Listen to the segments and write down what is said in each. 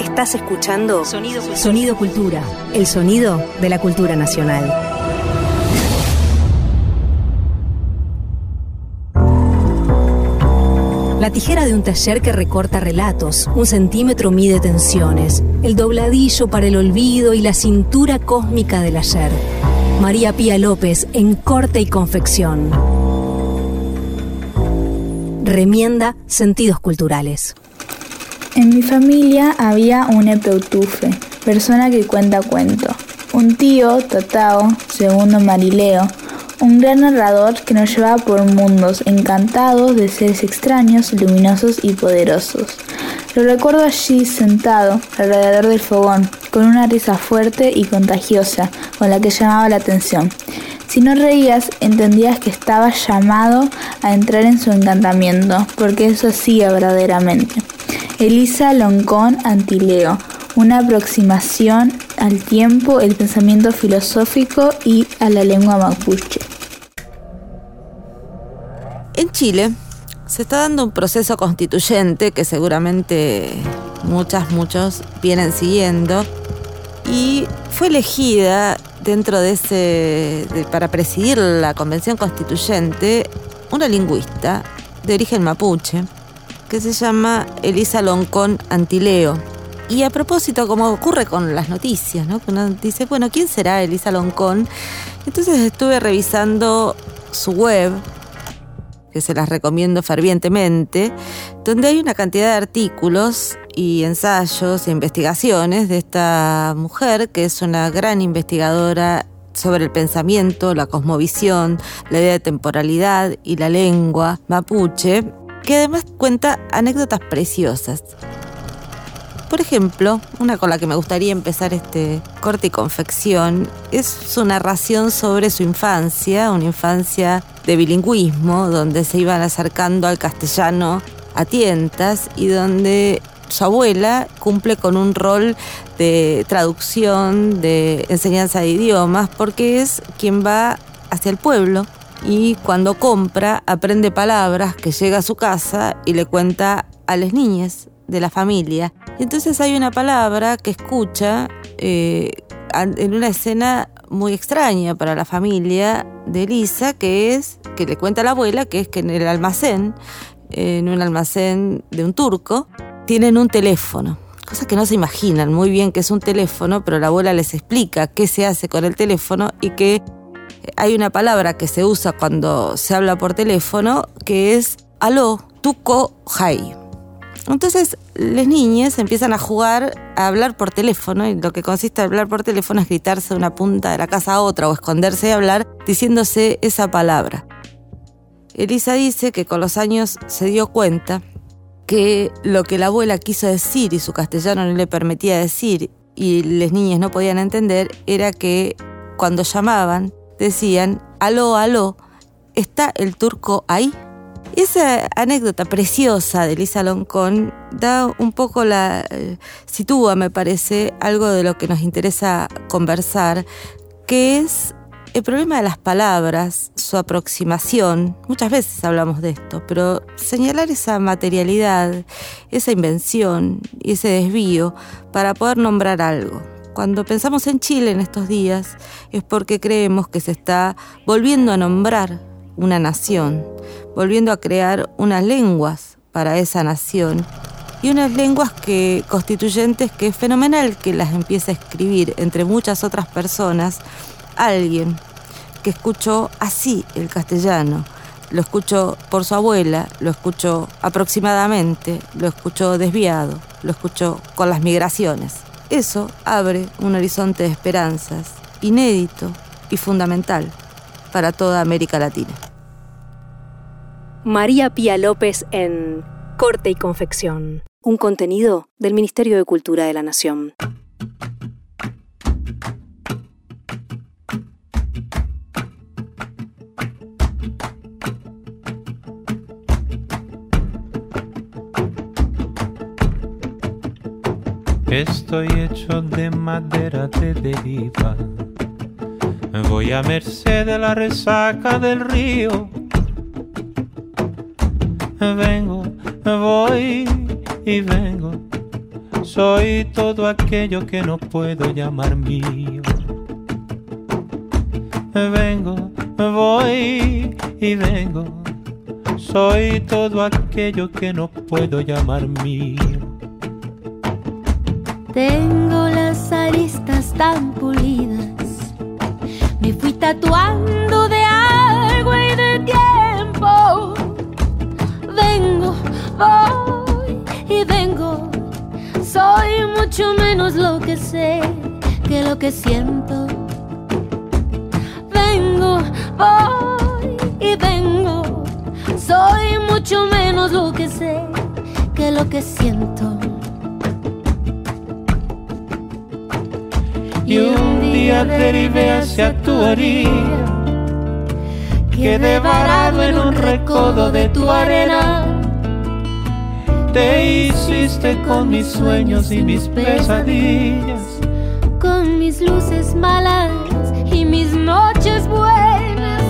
Estás escuchando Sonido, Sonido Cultura, el sonido de la cultura nacional. La tijera de un taller que recorta relatos, un centímetro mide tensiones, el dobladillo para el olvido y la cintura cósmica del ayer. María Pía López en corte y confección. Remienda sentidos culturales. En mi familia había un epeutufe, persona que cuenta cuento. Un tío, Tatao, segundo Marileo, un gran narrador que nos llevaba por mundos encantados de seres extraños, luminosos y poderosos. Lo recuerdo allí sentado alrededor del fogón, con una risa fuerte y contagiosa, con la que llamaba la atención. Si no reías, entendías que estaba llamado a entrar en su encantamiento, porque eso hacía verdaderamente. Elisa Loncón Antileo, una aproximación al tiempo, el pensamiento filosófico y a la lengua mapuche. En Chile se está dando un proceso constituyente que seguramente muchas, muchos vienen siguiendo y fue elegida dentro de ese, para presidir la convención constituyente, una lingüista de origen mapuche que se llama Elisa Loncón Antileo. Y a propósito, como ocurre con las noticias, ¿no? Que uno dice, bueno, ¿quién será Elisa Loncón? Entonces estuve revisando su web, que se las recomiendo fervientemente, donde hay una cantidad de artículos y ensayos e investigaciones de esta mujer, que es una gran investigadora sobre el pensamiento, la cosmovisión, la idea de temporalidad y la lengua mapuche, que además cuenta anécdotas preciosas. Por ejemplo, una con la que me gustaría empezar este corte y confección es su narración sobre su infancia, una infancia de bilingüismo, donde se iban acercando al castellano a tientas y donde su abuela cumple con un rol de traducción, de enseñanza de idiomas, porque es quien va hacia el pueblo y cuando compra aprende palabras que llega a su casa y le cuenta a las niñas de la familia. entonces hay una palabra que escucha eh, en una escena muy extraña para la familia de Elisa, que es, que le cuenta a la abuela, que es que en el almacén, en un almacén de un turco, tienen un teléfono. Cosas que no se imaginan muy bien que es un teléfono, pero la abuela les explica qué se hace con el teléfono y que hay una palabra que se usa cuando se habla por teléfono que es aló, tuco, jai. Entonces, las niñas empiezan a jugar, a hablar por teléfono, y lo que consiste en hablar por teléfono es gritarse de una punta de la casa a otra o esconderse y hablar diciéndose esa palabra. Elisa dice que con los años se dio cuenta que lo que la abuela quiso decir y su castellano no le permitía decir y las niñas no podían entender era que cuando llamaban decían, aló, aló, ¿está el turco ahí? Esa anécdota preciosa de Lisa Loncón da un poco la. Eh, sitúa, me parece, algo de lo que nos interesa conversar, que es el problema de las palabras, su aproximación. Muchas veces hablamos de esto, pero señalar esa materialidad, esa invención y ese desvío para poder nombrar algo. Cuando pensamos en Chile en estos días es porque creemos que se está volviendo a nombrar una nación, volviendo a crear unas lenguas para esa nación y unas lenguas que constituyentes que es fenomenal que las empiece a escribir entre muchas otras personas alguien que escuchó así el castellano, lo escuchó por su abuela, lo escuchó aproximadamente, lo escuchó desviado, lo escuchó con las migraciones. Eso abre un horizonte de esperanzas inédito y fundamental para toda América Latina. María Pía López en Corte y Confección, un contenido del Ministerio de Cultura de la Nación. Estoy hecho de madera de deriva. Voy a merced de la resaca del río. Vengo, voy y vengo. Soy todo aquello que no puedo llamar mío. Vengo, voy y vengo. Soy todo aquello que no puedo llamar mío. Tengo las aristas tan pulidas. Me fui tatuando de agua y de tiempo. Vengo, voy y vengo. Soy mucho menos lo que sé que lo que siento. Vengo, voy y vengo. Soy mucho menos lo que sé que lo que siento. Y un día derivé hacia tu orilla. Quedé varado en un recodo de tu arena. Te hiciste con mis sueños y mis pesadillas. Con mis luces malas y mis noches buenas.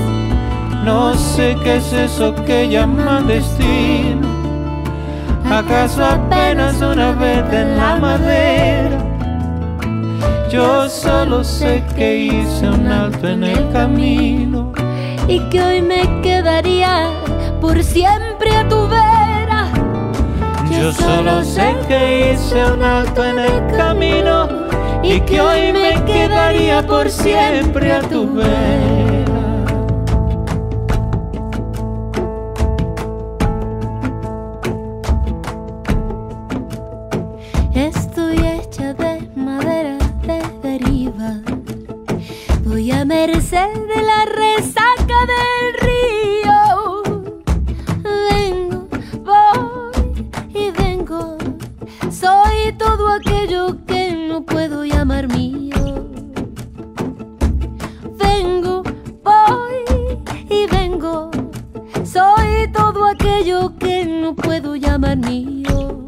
No sé qué es eso que llaman destino. ¿Acaso apenas una verde en la madera? Yo solo sé que hice un alto en el camino y que hoy me quedaría por siempre a tu vera. Yo solo sé que hice un alto en el camino y que hoy me quedaría por siempre a tu vera. Aquello que no puedo llamar mío.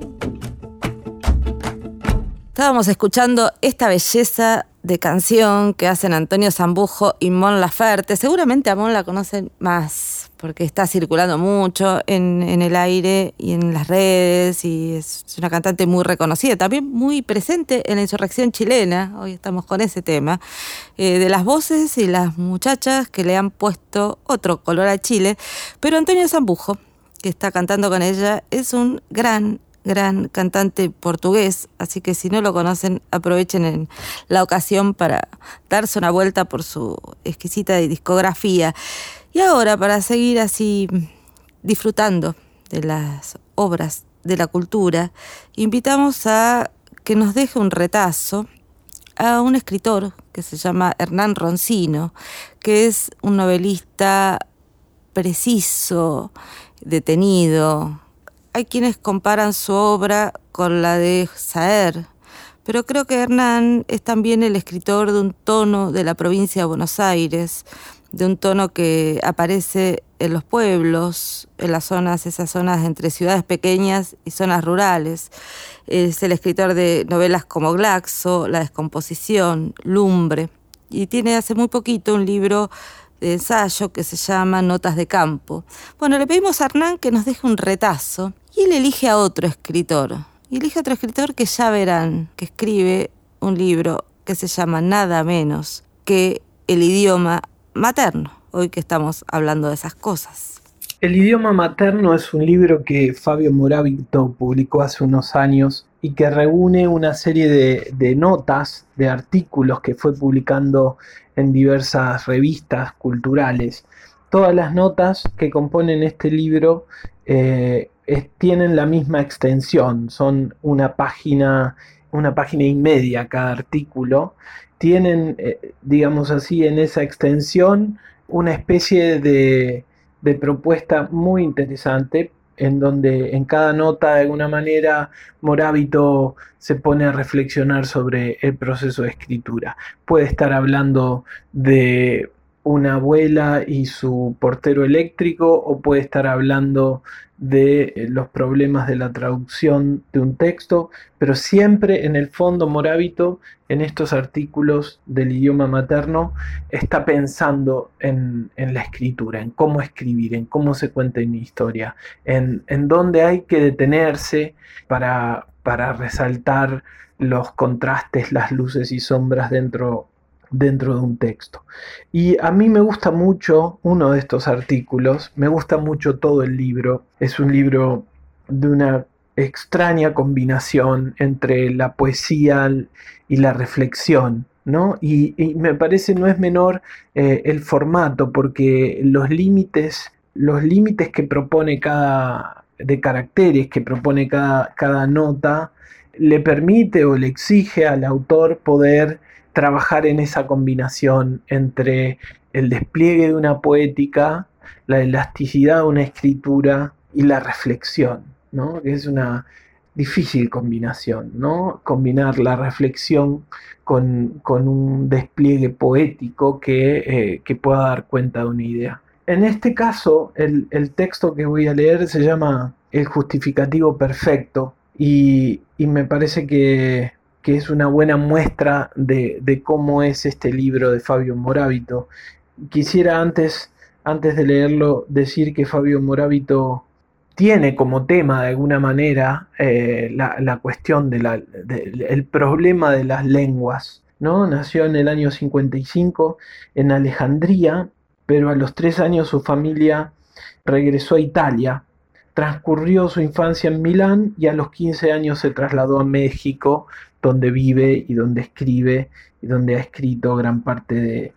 Estábamos escuchando esta belleza de canción que hacen Antonio Zambujo y Mon Laferte. Seguramente a Mon la conocen más porque está circulando mucho en, el aire y en las redes y es una cantante muy reconocida, también muy presente en la insurrección chilena, hoy estamos con ese tema, eh, de las voces y las muchachas que le han puesto otro color a Chile, pero Antonio Zambujo, que está cantando con ella, es un gran gran cantante portugués, así que si no lo conocen, aprovechen en la ocasión para darse una vuelta por su exquisita discografía. Y ahora, para seguir así disfrutando de las obras de la cultura, invitamos a que nos deje un retazo a un escritor que se llama Hernán Roncino, que es un novelista preciso, detenido, hay quienes comparan su obra con la de Saer, pero creo que Hernán es también el escritor de un tono de la provincia de Buenos Aires, de un tono que aparece en los pueblos, en las zonas, esas zonas entre ciudades pequeñas y zonas rurales. Es el escritor de novelas como Glaxo, La descomposición, Lumbre, y tiene hace muy poquito un libro de ensayo que se llama Notas de Campo. Bueno, le pedimos a Hernán que nos deje un retazo y él elige a otro escritor. Y elige a otro escritor que ya verán, que escribe un libro que se llama Nada menos que el idioma materno, hoy que estamos hablando de esas cosas. El idioma materno es un libro que Fabio Moravito publicó hace unos años y que reúne una serie de, notas, de artículos que fue publicando en diversas revistas culturales. Todas las notas que componen este libro eh, tienen la misma extensión, son una página, una página y media cada artículo. Tienen, eh, digamos así, en esa extensión una especie de, de propuesta muy interesante en donde en cada nota de alguna manera Morábito se pone a reflexionar sobre el proceso de escritura. Puede estar hablando de una abuela y su portero eléctrico o puede estar hablando de eh, los problemas de la traducción de un texto, pero siempre en el fondo Morábito, en estos artículos del idioma materno, está pensando en, la escritura, en cómo escribir, en cómo se cuenta una historia, en, en dónde hay que detenerse para, para resaltar los contrastes, las luces y sombras dentro dentro de un texto. Y a mí me gusta mucho uno de estos artículos, me gusta mucho todo el libro, es un libro de una extraña combinación entre la poesía y la reflexión, ¿no? Y, me parece no es menor eh, el formato, porque los límites, los límites que propone cada, de caracteres que propone cada, cada nota, le permite o le exige al autor poder trabajar en esa combinación entre el despliegue de una poética, la elasticidad de una escritura y la reflexión, ¿no? que es una difícil combinación, ¿no? combinar la reflexión con, un despliegue poético que, eh, que, pueda dar cuenta de una idea. En este caso, el, texto que voy a leer se llama El justificativo perfecto y me parece que que es una buena muestra de, cómo es este libro de Fabio Morábito. Quisiera antes, antes de leerlo decir que Fabio Morábito tiene como tema de alguna manera eh, la, cuestión del problema de las lenguas. ¿no? Nació en el año 55 en Alejandría, pero a los tres años su familia regresó a Italia. Transcurrió su infancia en Milán y a los 15 años se trasladó a México donde vive y donde escribe y donde ha escrito gran parte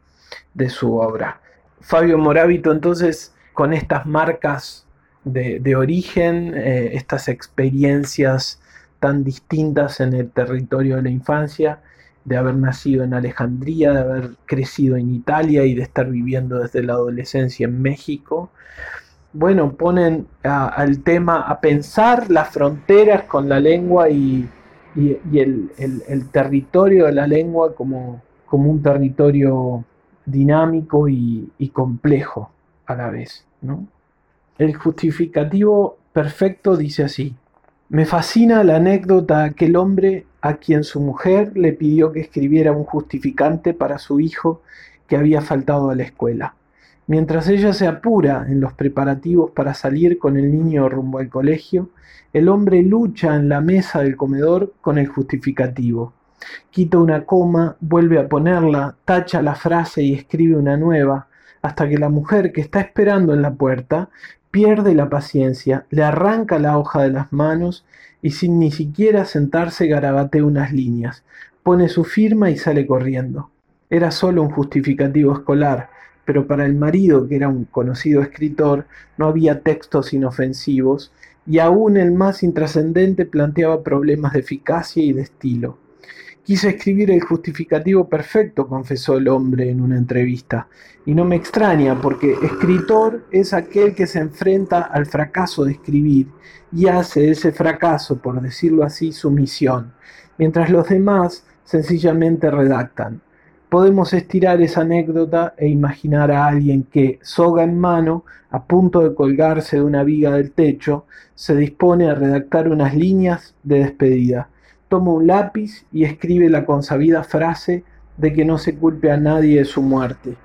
de, su obra. Fabio Morábito entonces con estas marcas de, origen, eh, estas experiencias tan distintas en el territorio de la infancia, de haber nacido en Alejandría, de haber crecido en Italia y de estar viviendo desde la adolescencia en México, bueno, ponen al tema a pensar las fronteras con la lengua y, el, territorio de la lengua como, como un territorio dinámico y, complejo a la vez. ¿no? El justificativo perfecto dice así, me fascina la anécdota de aquel hombre a quien su mujer le pidió que escribiera un justificante para su hijo que había faltado a la escuela. Mientras ella se apura en los preparativos para salir con el niño rumbo al colegio, el hombre lucha en la mesa del comedor con el justificativo. Quita una coma, vuelve a ponerla, tacha la frase y escribe una nueva, hasta que la mujer que está esperando en la puerta pierde la paciencia, le arranca la hoja de las manos y sin ni siquiera sentarse garabatea unas líneas, pone su firma y sale corriendo. Era solo un justificativo escolar, pero para el marido, que era un conocido escritor, no había textos inofensivos, y aún el más intrascendente planteaba problemas de eficacia y de estilo. Quise escribir el justificativo perfecto, confesó el hombre en una entrevista, y no me extraña, porque escritor es aquel que se enfrenta al fracaso de escribir y hace ese fracaso, por decirlo así, su misión, mientras los demás sencillamente redactan podemos estirar esa anécdota e imaginar a alguien que, soga en mano, a punto de colgarse de una viga del techo, se dispone a redactar unas líneas de despedida. Toma un lápiz y escribe la consabida frase de que no se culpe a nadie de su muerte.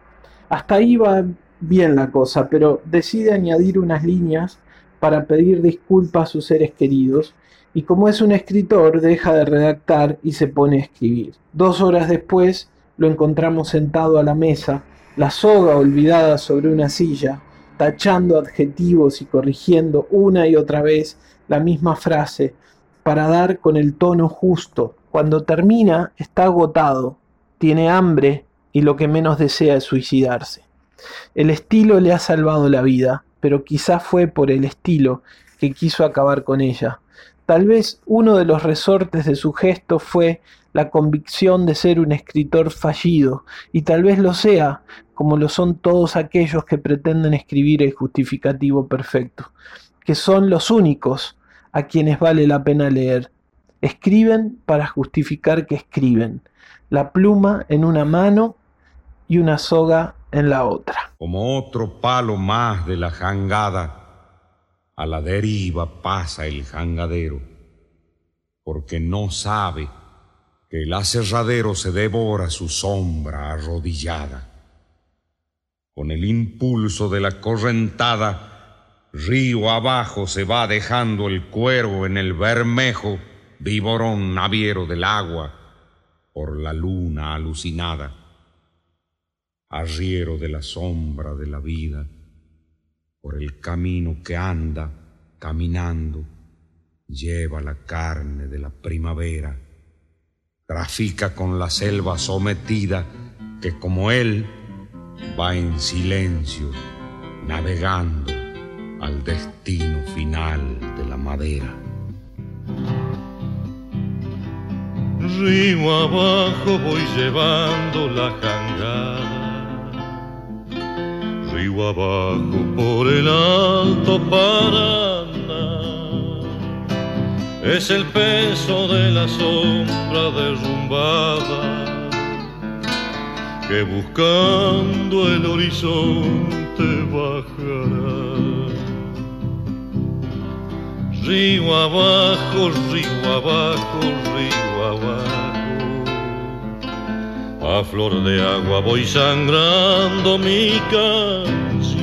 Hasta ahí va bien la cosa, pero decide añadir unas líneas para pedir disculpas a sus seres queridos y como es un escritor deja de redactar y se pone a escribir. Dos horas después lo encontramos sentado a la mesa, la soga olvidada sobre una silla, tachando adjetivos y corrigiendo una y otra vez la misma frase para dar con el tono justo. Cuando termina está agotado, tiene hambre y lo que menos desea es suicidarse. El estilo le ha salvado la vida, pero quizá fue por el estilo que quiso acabar con ella. Tal vez uno de los resortes de su gesto fue la convicción de ser un escritor fallido, y tal vez lo sea, como lo son todos aquellos que pretenden escribir el justificativo perfecto, que son los únicos a quienes vale la pena leer. Escriben para justificar que escriben, la pluma en una mano y una soga en la otra. Como otro palo más de la jangada, a la deriva pasa el jangadero, porque no sabe que el aserradero se devora su sombra arrodillada. Con el impulso de la correntada, río abajo se va dejando el cuervo en el bermejo, viborón naviero del agua, por la luna alucinada arriero de la sombra de la vida, por el camino que anda caminando, lleva la carne de la primavera, trafica con la selva sometida que como él va en silencio, navegando al destino final de la madera. Río abajo voy llevando la jangada río abajo por el alto Paraná. Es el peso de la sombra derrumbada que buscando el horizonte bajará. Río abajo, río abajo, río a flor de agua voy sangrando mi canción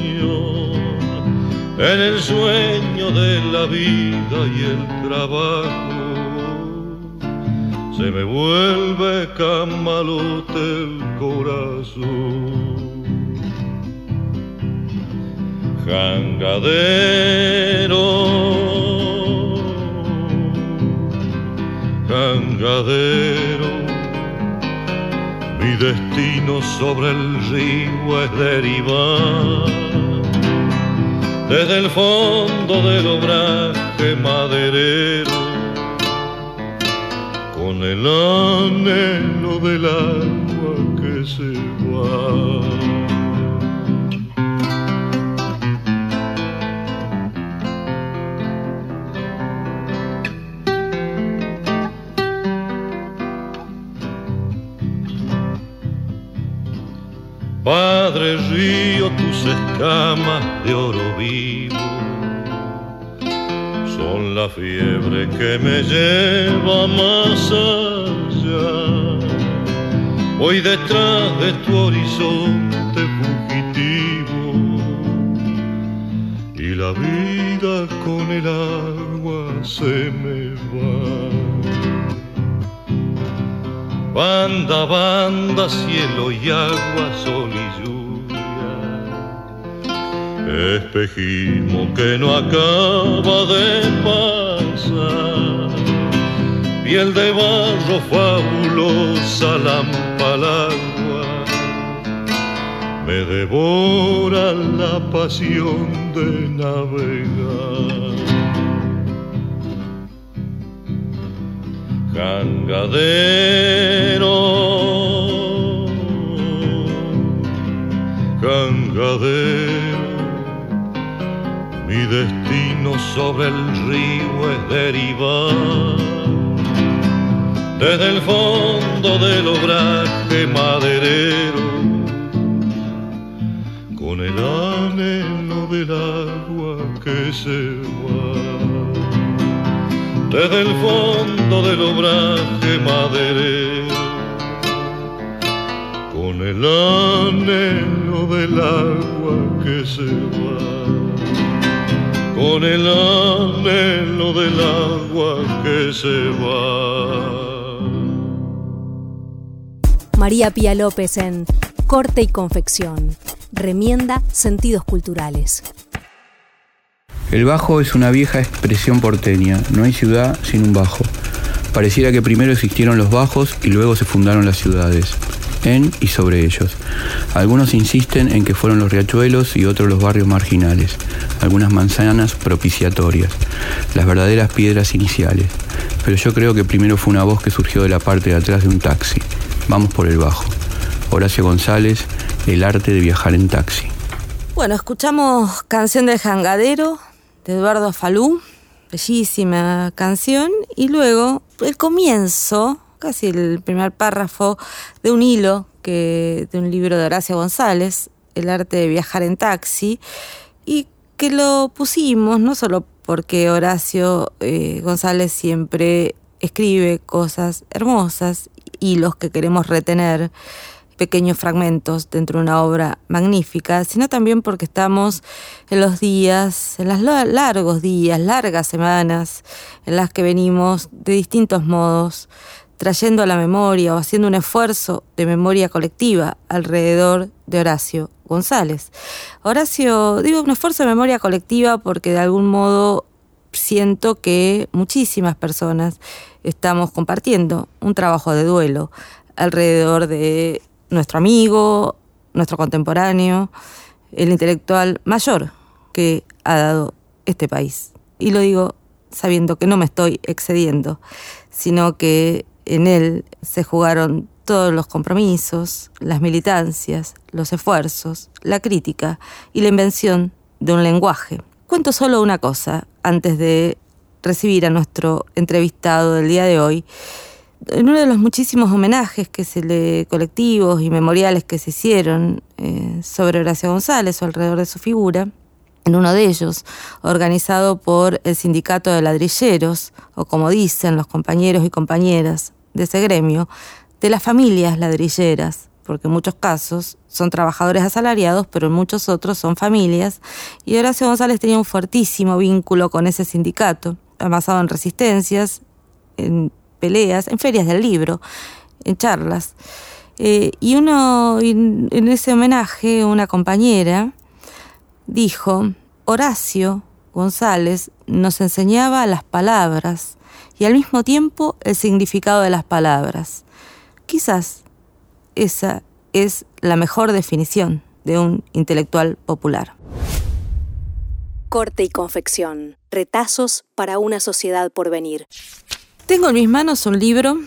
en el sueño de la vida y el trabajo. Se me vuelve camalote el corazón. Jangadero, jangadero mi destino sobre el río es derivar desde el fondo del obraje maderero con el anhelo del agua que se va. Padre río, tus escamas de oro vivo son la fiebre que me lleva más allá. Voy detrás de tu horizonte fugitivo y la vida con el agua se me va. Banda, banda, cielo y agua, sol y lluvia. Espejismo que no acaba de pasar. Piel de barro fabulosa, lámpara agua. Me devora la pasión de navegar. Cangadero, cangadero, mi destino sobre el río es derivar desde el fondo del obraje maderero con el anhelo del agua que se va desde el fondo del obraje maderero, con el anhelo del agua que se va, con el anhelo del agua que se va. María Pía López en Corte y Confección. Remienda sentidos culturales. El bajo es una vieja expresión porteña, no hay ciudad sin un bajo. Pareciera que primero existieron los bajos y luego se fundaron las ciudades, en y sobre ellos. Algunos insisten en que fueron los riachuelos y otros los barrios marginales, algunas manzanas propiciatorias, las verdaderas piedras iniciales. Pero yo creo que primero fue una voz que surgió de la parte de atrás de un taxi. Vamos por el bajo. Horacio González, El arte de viajar en taxi. Bueno, escuchamos Canción del Jangadero de Eduardo Falú, bellísima canción, y luego el comienzo, casi el primer párrafo de un hilo que, de un libro de Horacio González, El arte de viajar en taxi, y que lo pusimos no solo porque Horacio eh, González siempre escribe cosas hermosas y los que queremos retener pequeños fragmentos dentro de una obra magnífica, sino también porque estamos en los días, en los largos días, largas semanas, en las que venimos de distintos modos trayendo a la memoria o haciendo un esfuerzo de memoria colectiva alrededor de Horacio González. Horacio, digo un esfuerzo de memoria colectiva porque de algún modo siento que muchísimas personas estamos compartiendo un trabajo de duelo alrededor de nuestro amigo, nuestro contemporáneo, el intelectual mayor que ha dado este país. Y lo digo sabiendo que no me estoy excediendo, sino que en él se jugaron todos los compromisos, las militancias, los esfuerzos, la crítica y la invención de un lenguaje. Cuento solo una cosa antes de recibir a nuestro entrevistado del día de hoy. En uno de los muchísimos homenajes que se le colectivos y memoriales que se hicieron eh, sobre Horacio González o alrededor de su figura, en uno de ellos, organizado por el Sindicato de Ladrilleros, o como dicen los compañeros y compañeras de ese gremio, de las familias ladrilleras, porque en muchos casos son trabajadores asalariados, pero en muchos otros son familias, y Horacio González tenía un fuertísimo vínculo con ese sindicato, basado en resistencias, en peleas, en ferias del libro, en charlas. Eh, y uno, en ese homenaje, una compañera dijo, Horacio González nos enseñaba las palabras y al mismo tiempo el significado de las palabras. Quizás esa es la mejor definición de un intelectual popular. Corte y confección. Retazos para una sociedad por venir. Tengo en mis manos un libro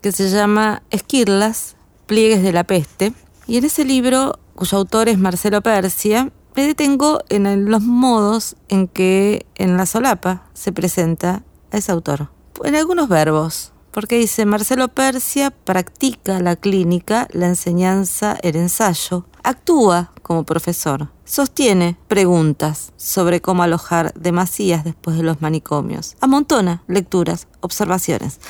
que se llama Esquirlas, Pliegues de la Peste, y en ese libro, cuyo autor es Marcelo Persia, me detengo en los modos en que en la solapa se presenta a ese autor. En algunos verbos, porque dice Marcelo Persia practica la clínica, la enseñanza, el ensayo, actúa como profesor, sostiene preguntas sobre cómo alojar demasías después de los manicomios, amontona lecturas, observaciones.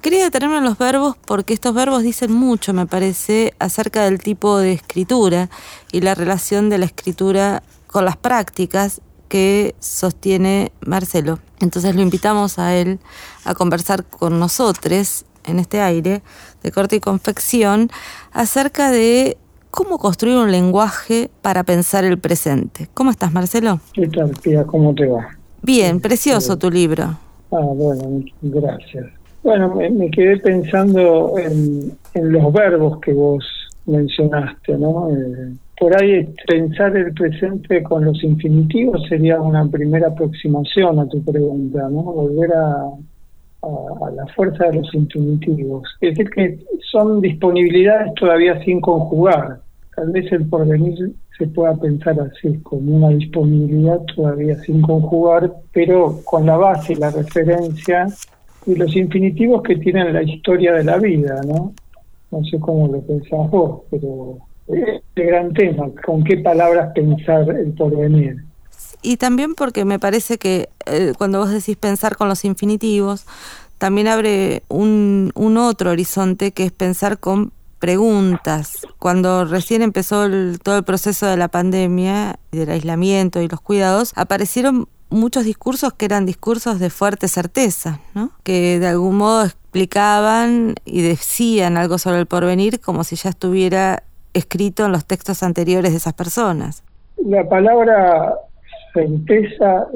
Quería detenerme en los verbos porque estos verbos dicen mucho, me parece, acerca del tipo de escritura y la relación de la escritura con las prácticas que sostiene Marcelo. Entonces lo invitamos a él a conversar con nosotros en este aire de corte y confección acerca de cómo construir un lenguaje para pensar el presente. ¿Cómo estás, Marcelo? ¿Qué tal, Pia? ¿Cómo te va? Bien, precioso tu libro. Ah, bueno, gracias. Bueno, me, quedé pensando en, en, los verbos que vos mencionaste, ¿no? Eh, por ahí pensar el presente con los infinitivos sería una primera aproximación a tu pregunta, ¿no? Volver a, a, la fuerza de los infinitivos. Es decir, que son disponibilidades todavía sin conjugar. Tal vez el porvenir se pueda pensar así, como una disponibilidad todavía sin conjugar, pero con la base, la referencia y los infinitivos que tienen la historia de la vida, ¿no? No sé cómo lo pensás vos, pero este gran tema, con qué palabras pensar el porvenir. Y también porque me parece que eh, cuando vos decís pensar con los infinitivos, también abre un, otro horizonte que es pensar con preguntas. Cuando recién empezó todo el proceso de la pandemia, del aislamiento y los cuidados, aparecieron muchos discursos que eran discursos de fuerte certeza, ¿no? que de algún modo explicaban y decían algo sobre el porvenir como si ya estuviera escrito en los textos anteriores de esas personas. La palabra certeza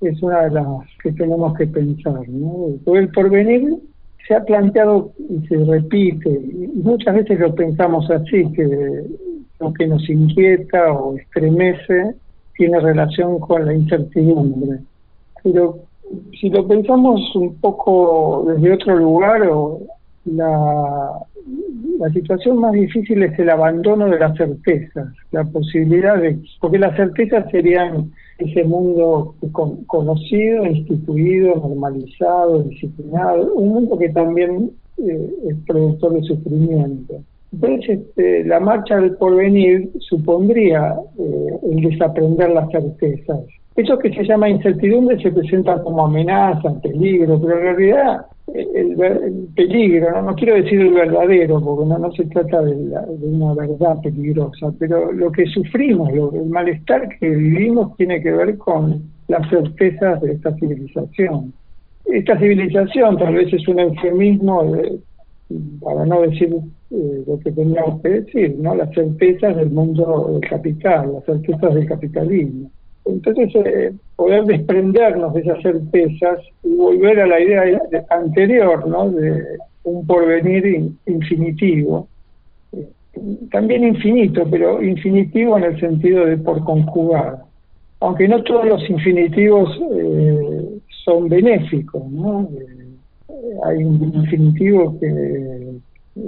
es, una de las que tenemos que pensar. ¿no? el porvenir se ha planteado y se repite, y muchas veces lo pensamos así, que lo que nos inquieta o estremece tiene relación con la incertidumbre. Pero si lo pensamos un poco desde otro lugar, o la, la situación más difícil es el abandono de las certezas, la posibilidad de, porque las certezas serían ese mundo conocido, instituido, normalizado, disciplinado, un mundo que también eh, es productor de sufrimiento. Entonces, este, la marcha del porvenir supondría eh, el desaprender las certezas. Eso que se llama incertidumbre se presenta como amenaza, peligro, pero en realidad el, peligro, ¿no? quiero decir el verdadero, porque no, no se trata de, una verdad peligrosa, pero lo que sufrimos, lo, el malestar que vivimos tiene que ver con las certezas de esta civilización. Esta civilización tal vez es un eufemismo para no decir eh, lo que teníamos que decir, ¿no? las certezas del mundo del capital, las certezas del capitalismo. Entonces, eh, poder desprendernos de esas certezas y volver a la idea anterior, ¿no? De un porvenir infinitivo. Eh, también infinito, pero infinitivo en el sentido de por conjugar. Aunque no todos los infinitivos eh, son benéficos, ¿no? hay un infinitivo que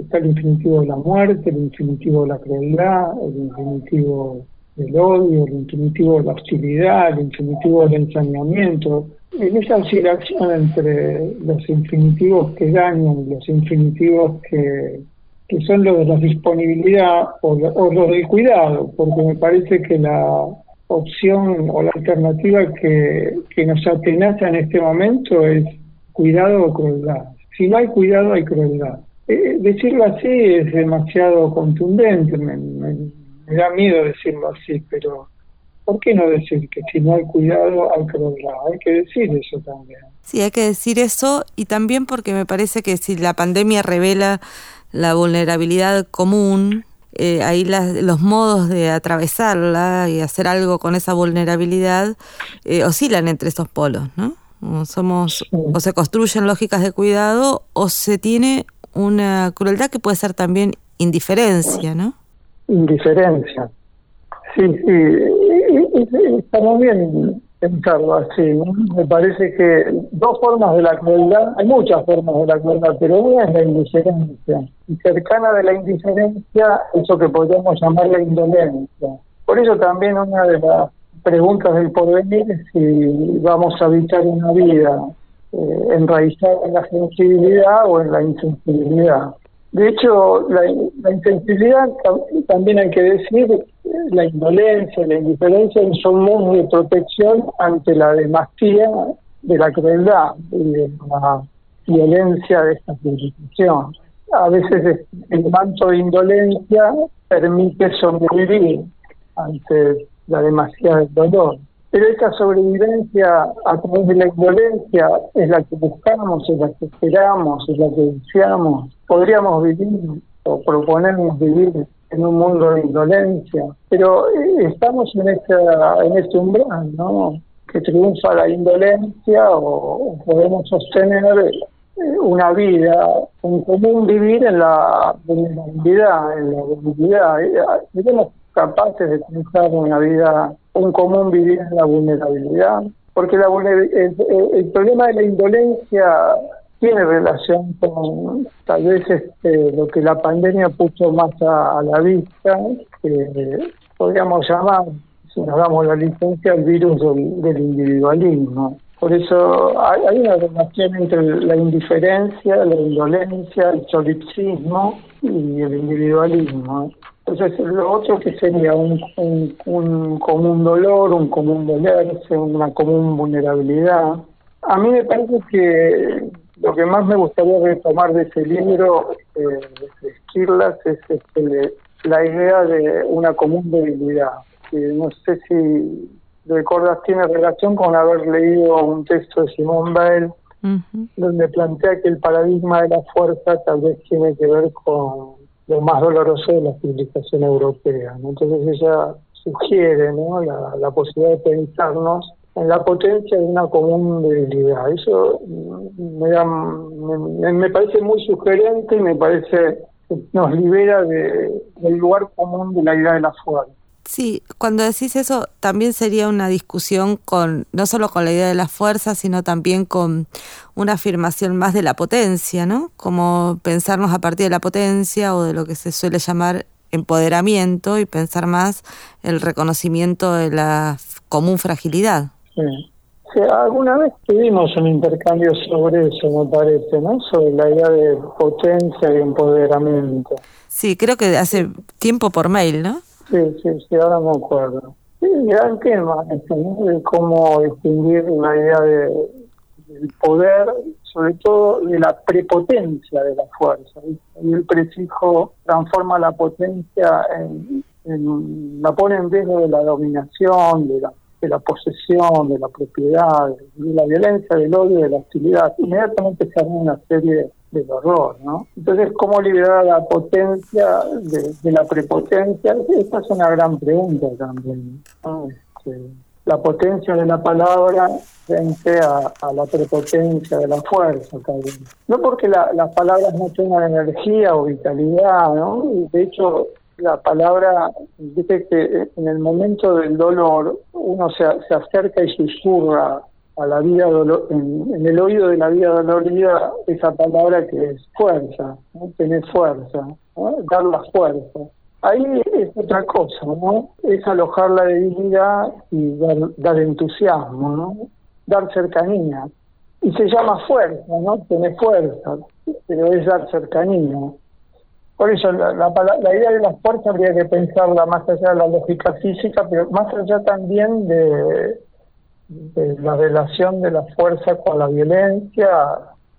está el infinitivo de la muerte, el infinitivo de la crueldad, el infinitivo el odio, el infinitivo de la hostilidad, el infinitivo del ensañamiento. En esa oscilación entre los infinitivos que dañan y los infinitivos que, que son los de la disponibilidad o, o los del cuidado, porque me parece que la opción o la alternativa que, que nos atenaza en este momento es cuidado o crueldad. Si no hay cuidado, hay crueldad. Eh, decirlo así es demasiado contundente, me da miedo decirlo así, pero ¿por qué no decir que si no hay cuidado hay crueldad? Hay que decir eso también. Sí, hay que decir eso y también porque me parece que si la pandemia revela la vulnerabilidad común, eh, ahí los modos de atravesarla y hacer algo con esa vulnerabilidad eh, oscilan entre esos polos, ¿no? somos o se construyen lógicas de cuidado o se tiene una crueldad que puede ser también indiferencia, ¿no? Indiferencia. Sí, sí, está muy bien pensarlo así. Me parece que dos formas de la crueldad, hay muchas formas de la crueldad, pero una es la indiferencia. Y cercana de la indiferencia, eso que podríamos llamar la indolencia. Por eso también una de las preguntas del porvenir es si vamos a habitar una vida eh, enraizada en la sensibilidad o en la insensibilidad. De hecho, la, insensibilidad también hay que decir, la indolencia, la indiferencia son modos de protección ante la demasía de la crueldad y de la violencia de esta civilización. A veces el manto de indolencia permite sobrevivir ante la demasía del dolor. Pero esta sobrevivencia a través de la indolencia es la que buscamos, es la que esperamos, es la que deseamos. Podríamos vivir o proponernos vivir en un mundo de indolencia, pero eh, estamos en este, en este umbral, ¿no? Que triunfa la indolencia o, podemos sostener eh, una vida, un común vivir en la vulnerabilidad, en la. Debemos capaces de pensar una vida, un común vivir en la vulnerabilidad, porque la el, problema de la indolencia tiene relación con tal vez este, lo que la pandemia puso más a, la vista, que podríamos llamar, si nos damos la licencia, el virus del, individualismo. Por eso hay, una relación entre la indiferencia, la indolencia, el solipsismo y el individualismo. Entonces, lo otro que sería un, un, común dolor, un común dolerse, una común vulnerabilidad. A mí me parece que lo que más me gustaría retomar de ese libro, eh, de Esquirlas, es este, la idea de una común debilidad. no sé si recordas, tiene relación con haber leído un texto de Simón Bell, donde plantea que el paradigma de la fuerza tal vez tiene que ver con lo más doloroso de la civilización europea. Entonces ella sugiere ¿no? la, posibilidad de pensarnos en la potencia de una común debilidad. Eso me, da, me, parece muy sugerente y me parece que nos libera de, del lugar común de la idea de la fuerza. Sí, cuando decís eso también sería una discusión con no solo con la idea de la fuerza, sino también con una afirmación más de la potencia, ¿no? Como pensarnos a partir de la potencia o de lo que se suele llamar empoderamiento y pensar más el reconocimiento de la común fragilidad. Sí, alguna vez tuvimos un intercambio sobre eso, me parece, ¿no? Sobre la idea de potencia y empoderamiento. Sí, creo que hace tiempo por mail, ¿no? Sí, sí, sí, ahora me acuerdo. Sí, gran tema, este, de cómo distinguir la idea de, del poder, sobre todo de la prepotencia de la fuerza. Y el prefijo transforma la potencia en, la pone en vez de la dominación, de la de la posesión, de la propiedad, de la violencia, del odio, de la hostilidad, inmediatamente se arma una serie del horror, ¿no? Entonces, ¿cómo liberar la potencia de, la prepotencia? Esta es una gran pregunta también. Este, la potencia de la palabra frente a, la prepotencia de la fuerza, también. No porque las palabras no tengan energía o vitalidad, ¿no? De hecho, la palabra, dice que en el momento del dolor uno se, se acerca y susurra a la vida dolor, en, el oído de la vida dolorida esa palabra que es fuerza, ¿no? tener fuerza, dar la fuerza. Ahí es otra cosa, ¿no? Es alojar la debilidad y dar, entusiasmo, ¿no? Dar cercanía. Y se llama fuerza, ¿no? Tener fuerza, pero es dar cercanía. Por eso la, la, idea de la fuerza habría que pensarla más allá de la lógica física, pero más allá también de, la relación de la fuerza con la violencia.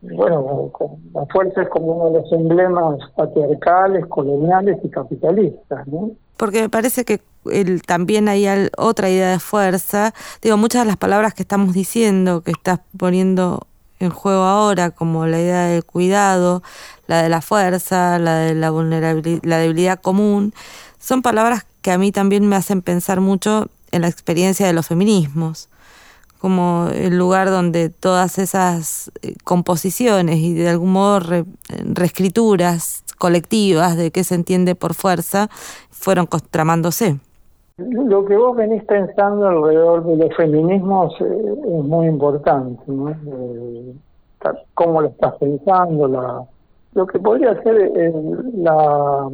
Bueno, la fuerza es como uno de los emblemas patriarcales, coloniales y capitalistas, ¿no? Porque me parece que el, también hay otra idea de fuerza. Digo, muchas de las palabras que estamos diciendo, que estás poniendo en juego ahora, como la idea del cuidado, la de la fuerza, la de la vulnerabilidad, la debilidad común, son palabras que a mí también me hacen pensar mucho en la experiencia de los feminismos, como el lugar donde todas esas eh, composiciones y de algún modo reescrituras colectivas de qué se entiende por fuerza fueron contramándose. Lo que vos venís pensando alrededor de los feminismos eh, es muy importante, ¿no? Eh, cómo lo estás pensando, la, lo que podría ser la,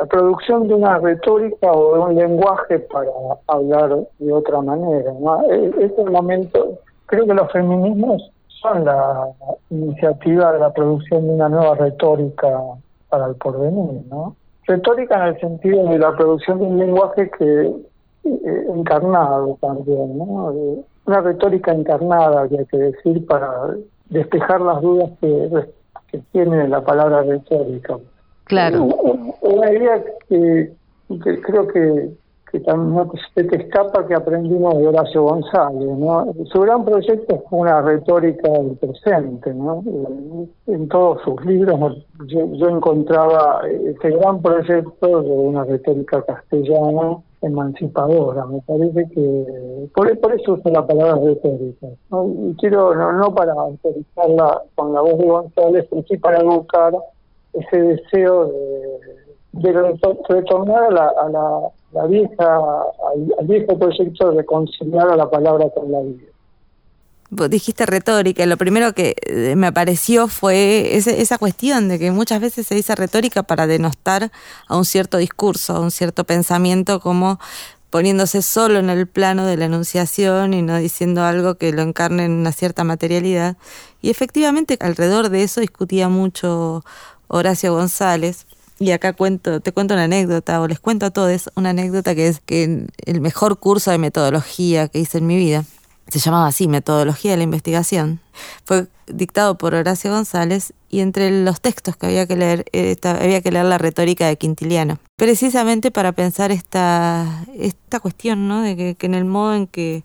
la, producción de una retórica o de un lenguaje para hablar de otra manera. ¿no? Es el momento, creo que los feminismos son la iniciativa de la producción de una nueva retórica para el porvenir, ¿no? retórica en el sentido de la producción de un lenguaje que eh, encarnado también, ¿no? Una retórica encarnada, habría que decir, para despejar las dudas que tiene la palabra retórica. Claro. Una idea que, creo que también no se te escapa que aprendimos de Horacio González, ¿no? Su gran proyecto es una retórica del presente, ¿no? En todos sus libros yo, encontraba este gran proyecto de una retórica castellana emancipadora. Me parece que por, por eso uso la palabra retórica. ¿no? Y quiero, no, no para autorizarla con la voz de González, pero sí para evocar ese deseo de, de retornar a la, a la la vieja, al, viejo proyecto de reconciliar a la palabra con la vida. Vos dijiste retórica, lo primero que eh, me apareció fue esa cuestión de que muchas veces se dice retórica para denostar a un cierto discurso, a un cierto pensamiento, como poniéndose solo en el plano de la enunciación y no diciendo algo que lo encarne en una cierta materialidad. Y efectivamente alrededor de eso discutía mucho Horacio González, y acá cuento, te cuento una anécdota, o les cuento a todos una anécdota que es que el mejor curso de metodología que hice en mi vida, se llamaba así, Metodología de la Investigación, fue dictado por Horacio González y entre los textos que había que leer, eh, había que leer la retórica de Quintiliano, precisamente para pensar esta, esta cuestión, ¿no? de que, que en el modo en que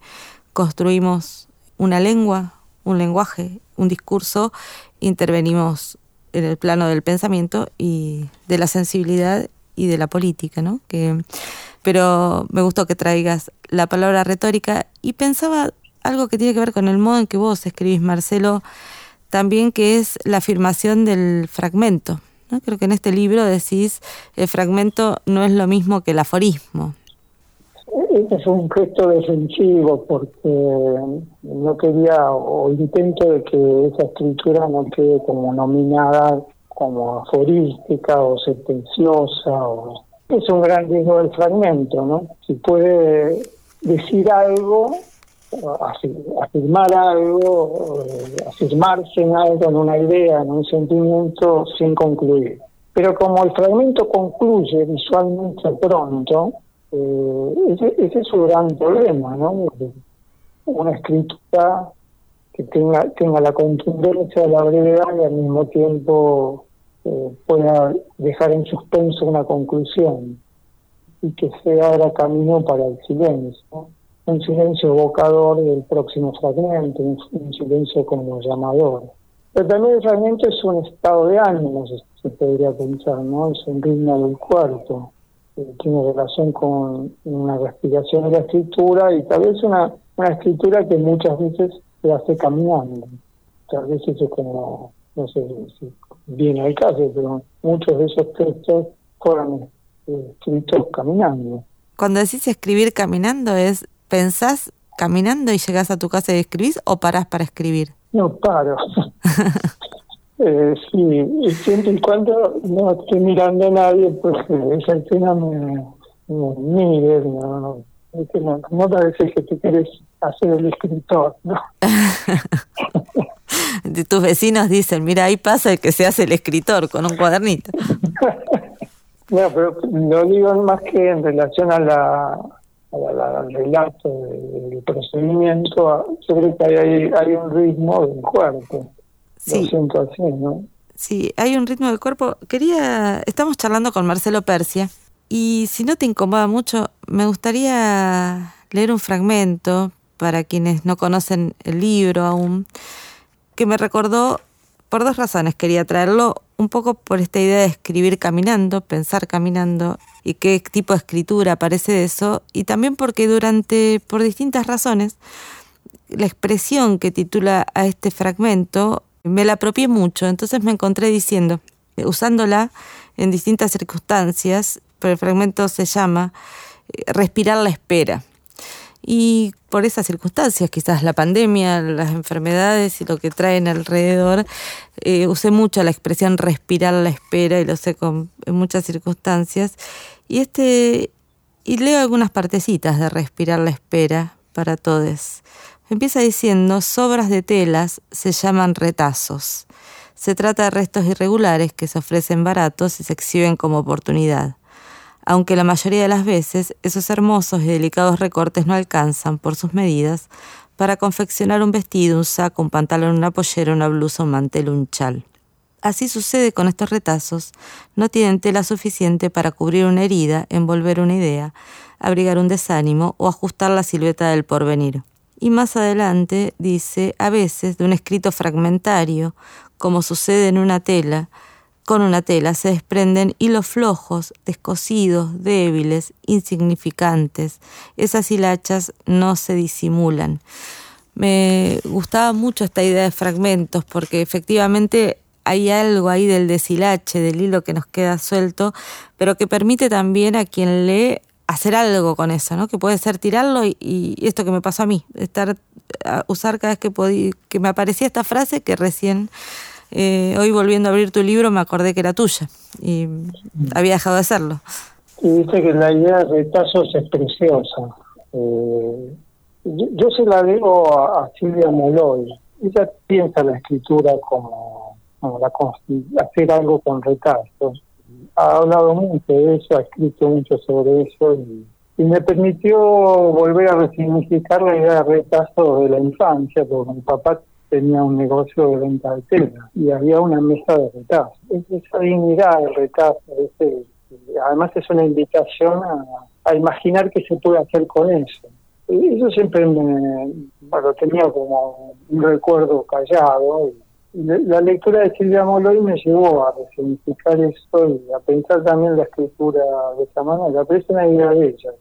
construimos una lengua, un lenguaje, un discurso, intervenimos en el plano del pensamiento y de la sensibilidad y de la política, ¿no? Que, pero me gustó que traigas la palabra retórica y pensaba algo que tiene que ver con el modo en que vos escribís, Marcelo, también que es la afirmación del fragmento. ¿no? Creo que en este libro decís, el fragmento no es lo mismo que el aforismo. Este es un gesto defensivo porque no quería o intento de que esa escritura no quede como nominada como aforística o sentenciosa o es un gran riesgo del fragmento, ¿no? Si puede decir algo afirmar algo, afirmarse en algo, en una idea, en un sentimiento, sin concluir. Pero como el fragmento concluye visualmente pronto, eh, ese, es su gran problema, ¿no? Una escritura que tenga, tenga la contundencia de la brevedad y al mismo tiempo eh, pueda dejar en suspenso una conclusión y que se abra camino para el silencio, un silencio evocador del próximo fragmento, un, silencio como llamador. Pero también el fragmento es un estado de ánimo, se, podría pensar, ¿no? Es un ritmo del cuerpo, tiene relación con una respiración de la escritura y tal vez una, una escritura que muchas veces se hace caminando. Tal vez eso es como, no sé si viene al caso, pero muchos de esos textos fueron escritos caminando. Cuando decís escribir caminando, ¿es pensás caminando y llegás a tu casa y escribís o parás para escribir? No, paro. eh, sí, siempre y cuando no estoy mirando a nadie, pues esa escena me, me mire, no, no, no, no parece que tú quieres hacer el escritor, ¿no? Tus vecinos dicen, mira, ahí pasa el que se hace el escritor con un cuadernito. no, pero lo digo más que en relación a la, al relato del procedimiento, yo creo que hay, hay un ritmo del cuerpo. Sí. Sí, hay un ritmo del cuerpo. Quería, estamos charlando con Marcelo Persia y si no te incomoda mucho, me gustaría leer un fragmento para quienes no conocen el libro aún, que me recordó por dos razones. Quería traerlo un poco por esta idea de escribir caminando, pensar caminando y qué tipo de escritura aparece de eso, y también porque durante, por distintas razones, la expresión que titula a este fragmento me la apropié mucho, entonces me encontré diciendo, usándola en distintas circunstancias, pero el fragmento se llama eh, Respirar la espera. Y por esas circunstancias, quizás la pandemia, las enfermedades y lo que traen alrededor, eh, usé mucho la expresión respirar la espera y lo sé con, en muchas circunstancias. Y este y leo algunas partecitas de respirar la espera para todos. Empieza diciendo, sobras de telas se llaman retazos. Se trata de restos irregulares que se ofrecen baratos y se exhiben como oportunidad aunque la mayoría de las veces esos hermosos y delicados recortes no alcanzan, por sus medidas, para confeccionar un vestido, un saco, un pantalón, una pollera, una blusa, un mantel, un chal. Así sucede con estos retazos, no tienen tela suficiente para cubrir una herida, envolver una idea, abrigar un desánimo o ajustar la silueta del porvenir. Y más adelante dice, a veces, de un escrito fragmentario, como sucede en una tela, con una tela se desprenden hilos flojos, descosidos, débiles, insignificantes. Esas hilachas no se disimulan. Me gustaba mucho esta idea de fragmentos porque efectivamente hay algo ahí del deshilache, del hilo que nos queda suelto, pero que permite también a quien lee hacer algo con eso, ¿no? Que puede ser tirarlo y, esto que me pasó a mí, estar usar cada vez que que me aparecía esta frase que recién eh, hoy volviendo a abrir tu libro me acordé que era tuya y había dejado de hacerlo. Y dice que la idea de retazos es preciosa. Eh, yo, se la digo a, Silvia Moloy. Ella piensa la escritura como, la, hacer algo con retazos. Ha hablado mucho de eso, ha escrito mucho sobre eso y, me permitió volver a resignificar la idea de retazos de la infancia, porque mi papá tenía un negocio de venta de tela y había una mesa de retazo. Esa dignidad del retazo, además es una invitación a, imaginar qué se puede hacer con eso. Y eso siempre me bueno, tenía como un recuerdo callado. Y, la lectura de Silvia Moloy me llevó a resignificar eso y a pensar también la escritura de esa manera, pero es una idea de ella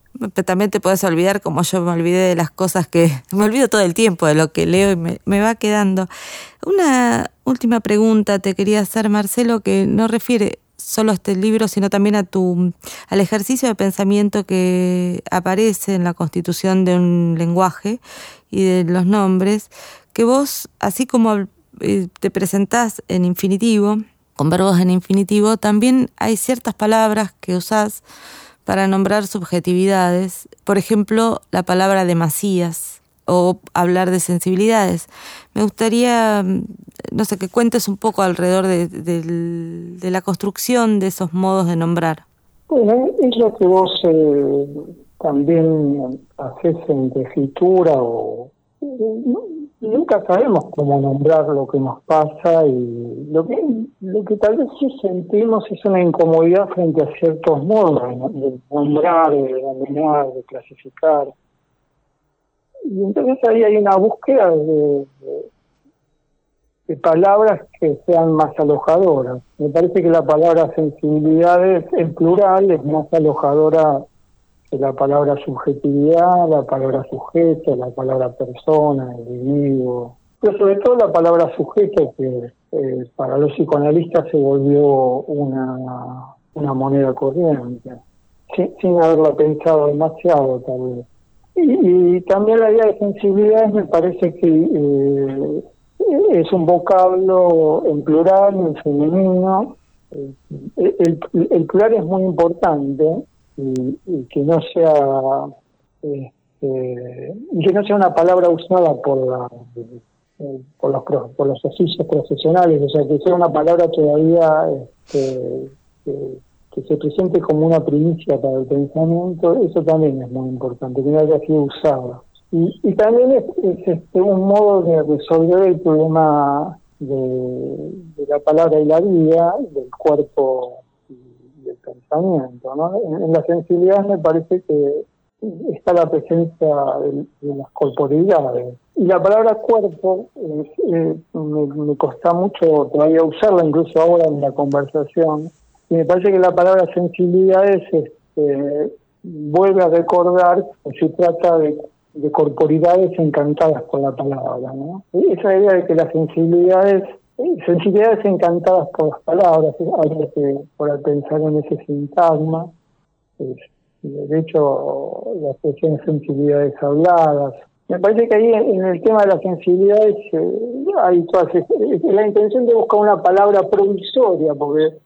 también te puedes olvidar, como yo me olvidé de las cosas que. Me olvido todo el tiempo de lo que leo y me, me, va quedando. Una última pregunta te quería hacer, Marcelo, que no refiere solo a este libro, sino también a tu, al ejercicio de pensamiento que aparece en la constitución de un lenguaje y de los nombres, que vos, así como te presentás en infinitivo, con verbos en infinitivo, también hay ciertas palabras que usás para nombrar subjetividades, por ejemplo, la palabra demasías, o hablar de sensibilidades. Me gustaría, no sé, que cuentes un poco alrededor de, la construcción de esos modos de nombrar. Bueno, es lo que vos eh, también haces en escritura o nunca sabemos cómo nombrar lo que nos pasa y lo que lo que tal vez sí sentimos es una incomodidad frente a ciertos modos de nombrar, de denominar, de clasificar. Y entonces ahí hay una búsqueda de, de, palabras que sean más alojadoras. Me parece que la palabra sensibilidades en plural es más alojadora la palabra subjetividad, la palabra sujeto, la palabra persona, individuo, pero sobre todo la palabra sujeto que eh, para los psicoanalistas se volvió una, una moneda corriente, sin, sin haberla pensado demasiado tal vez. Y, también la idea de sensibilidad me parece que eh, es un vocablo en plural, en femenino. El plural es muy importante y, que no sea este, que no sea una palabra usada por la, por los por los oficios profesionales o sea que sea una palabra todavía este, que, se presente como una primicia para el pensamiento eso también es muy importante que no haya sido usada. Y, y también es, este, un modo de resolver el problema de la palabra y la vida del cuerpo ¿no? En, la sensibilidad me parece que está la presencia de, las corporidades. Y la palabra cuerpo eh, me, me costa mucho todavía usarla, incluso ahora en la conversación. Y me parece que la palabra sensibilidad es, este, vuelve a recordar que se trata de, de corporidades encantadas con la palabra. Esa idea de que la sensibilidad es sensibilidades encantadas por las palabras, habría que por pensar en ese sintagma. de hecho, la expresión sensibilidades habladas. Me parece que ahí en el tema de las sensibilidades eh, hay todas, la intención de buscar una palabra provisoria, porque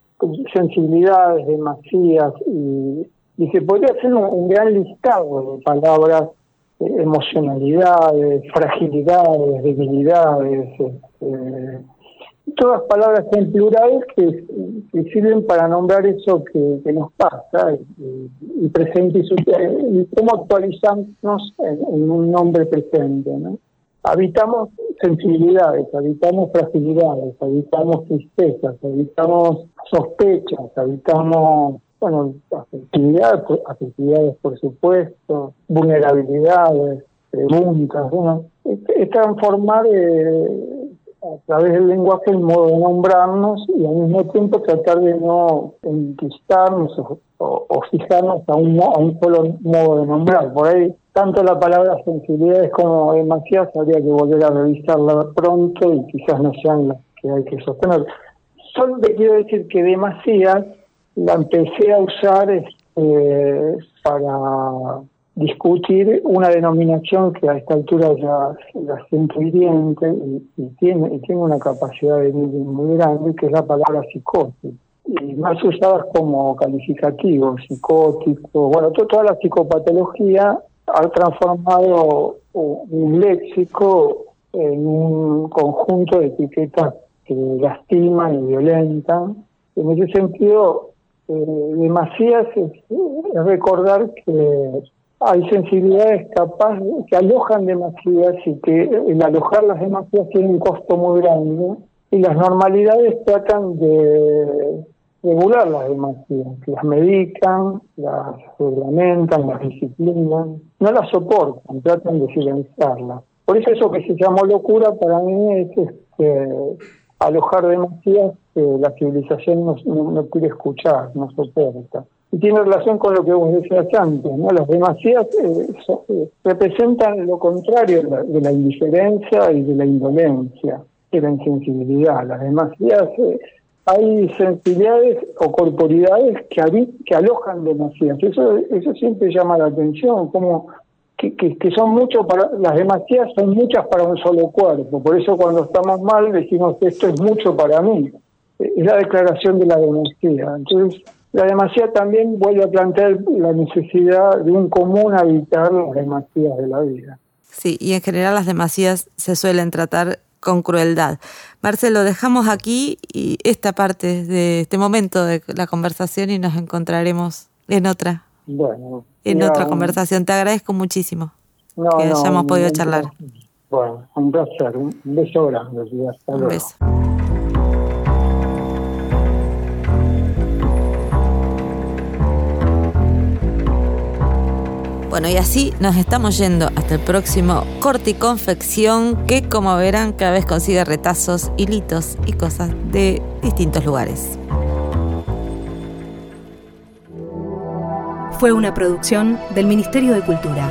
sensibilidades, demasías, y, y se podría hacer un, gran listado de palabras, eh, emocionalidades, fragilidades, debilidades, eh, todas palabras en plural que, sirven para nombrar eso que, nos pasa y, presente y, cómo actualizarnos en, un nombre presente. ¿no? Habitamos sensibilidades, habitamos fragilidades, habitamos tristezas, habitamos sospechas, habitamos bueno, afectividades, afectividades por supuesto, vulnerabilidades, preguntas, bueno, es, transformar eh, a través del lenguaje el modo de nombrarnos y al mismo tiempo tratar de no enquistarnos o, fijarnos a un, a un solo modo de nombrar. Por ahí, tanto la palabra sensibilidades como demasiadas habría que volver a revisarla pronto y quizás no sean las que hay que sostener. Solo te quiero decir que demasiadas la empecé a usar este, para discutir una denominación que a esta altura ya la siento hiriente y, tiene, y tiene una capacidad de muy grande, que es la palabra psicótico. Y más usadas como calificativo, psicótico, bueno, toda la psicopatología ha transformado un léxico en un conjunto de etiquetas que lastiman y violentan. En ese sentido, eh, demasiadas es recordar que hay sensibilidades capaces que alojan demasiadas y que el alojarlas demasiadas tiene un costo muy grande y las normalidades tratan de regular las demasiadas, las medican, las reglamentan, las disciplinan, no las soportan, tratan de silenciarlas. Por eso eso que se llamó locura para mí es este, alojar demasiadas que la civilización no quiere escuchar, no soporta y tiene relación con lo que vos decías antes, ¿no? Las demasías eh, eh, representan lo contrario de la, indiferencia y de la indolencia, de la insensibilidad. Las demasías, eh, hay sensibilidades o corporidades que, alojan demasías. Eso, siempre llama la atención, como que, que, que, son muchos para, las demasías son muchas para un solo cuerpo. Por eso cuando estamos mal decimos esto es mucho para mí. Es la declaración de la demasía. Entonces, la demasía también vuelve a plantear la necesidad de un común habitar las demasías de la vida. Sí, y en general las demasías se suelen tratar con crueldad. Marcelo, dejamos aquí y esta parte de este momento de la conversación y nos encontraremos en otra. Bueno. En otra conversación. Te agradezco muchísimo que hayamos podido charlar. Bueno, un placer. Un beso grande. Hasta un beso. Bueno, y así nos estamos yendo hasta el próximo corte y confección que, como verán, cada vez consigue retazos, hilitos y cosas de distintos lugares. Fue una producción del Ministerio de Cultura.